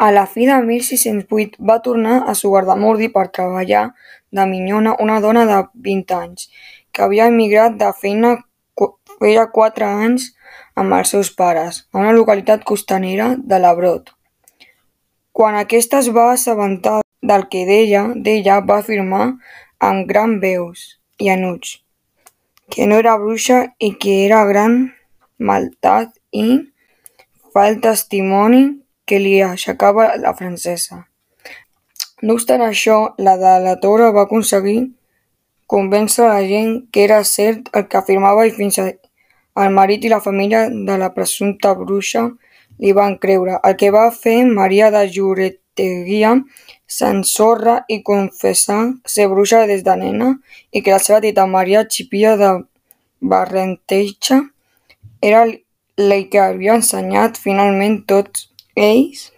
A la fi de 1608 va tornar a Zugarramurdi per treballar de minyona una dona de 20 anys, que havia emigrat de feina feia quatre anys amb els seus pares, a una localitat costanera de l'Abrot. Quan aquesta es va assabentar del que deia d'ella va afirmar amb gran veus i enuig que no era bruixa i que era gran maldat i fa el testimoni que li aixecava la francesa. No obstant això, la delatora va aconseguir convèncer la gent que era cert el que afirmava i fins el marit i la família de la presumpta bruixa li van creure, el que va fer Maria de Lloreteguilla s'ensorra i confessar ser bruixa des de nena i que la seva tita Maria Xipia de Barrenetxe era la que havia ensenyat finalment tots ells,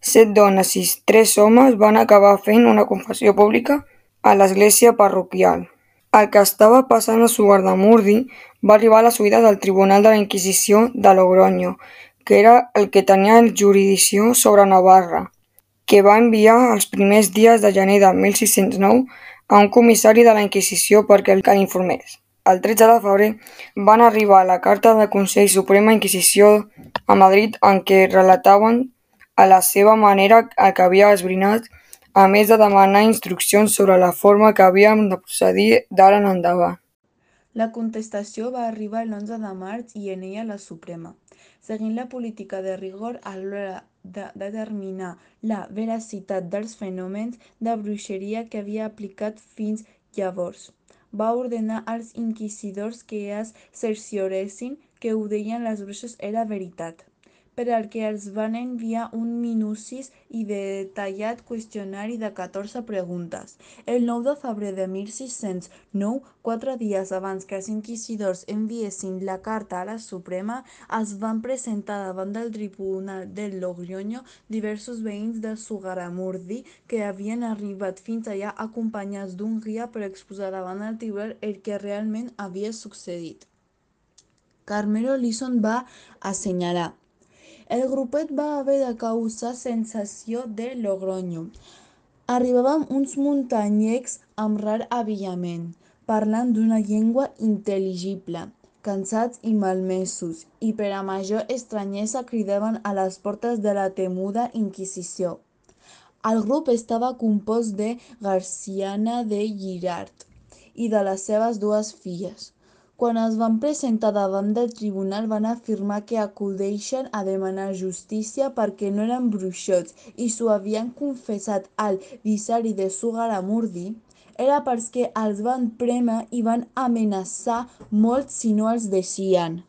set dones i tres homes, van acabar fent una confessió pública a l'església parroquial. El que estava passant a Zugarramurdi va arribar a les oïdes del Tribunal de la Inquisició de Logroño, que era el que tenia jurisdicció sobre Navarra, que va enviar els primers dies de gener de 1609 a un comissari de la Inquisició perquè el que l'informés. El 13 de febrer van arribar la carta del Consell Suprema Inquisició a Madrid en què relataven a la seva manera el que havia esbrinat, a més de demanar instruccions sobre la forma que havíem de procedir d'ara en endavant. La contestació va arribar l'11 de març i en ella la Suprema, seguint la política de rigor a l'hora de determinar la veracitat dels fenòmens de bruixeria que havia aplicat fins llavors. Va ordenar als inquisidors que es cercioressin que ho deien les bruixes era veritat per al que els van enviar un minucis i detallat qüestionari de 14 preguntes. El 9 de febrer de 1609, quatre dies abans que els inquisidors enviessin la carta a la Suprema, es van presentar davant del Tribunal de Logroño diversos veïns de Zugarramurdi que havien arribat fins allà acompanyats d'un guia per exposar davant del tribunal el que realment havia succeït. Carmelo Lison va assenyalar el grupet va haver de causar sensació de Logroño. Arribàvem uns muntanyecs amb rar avillament, parlant d'una llengua intel·ligible, cansats i malmesos, i per a major estranyesa cridaven a les portes de la temuda Inquisició. El grup estava compost de Garciana de Girard i de les seves dues filles. Quan es van presentar davant del tribunal van afirmar que acudeixen a demanar justícia perquè no eren bruixots i s'ho havien confessat al visari de Zugarramurdi, era perquè els van prémer i van amenaçar molt si no els deixien.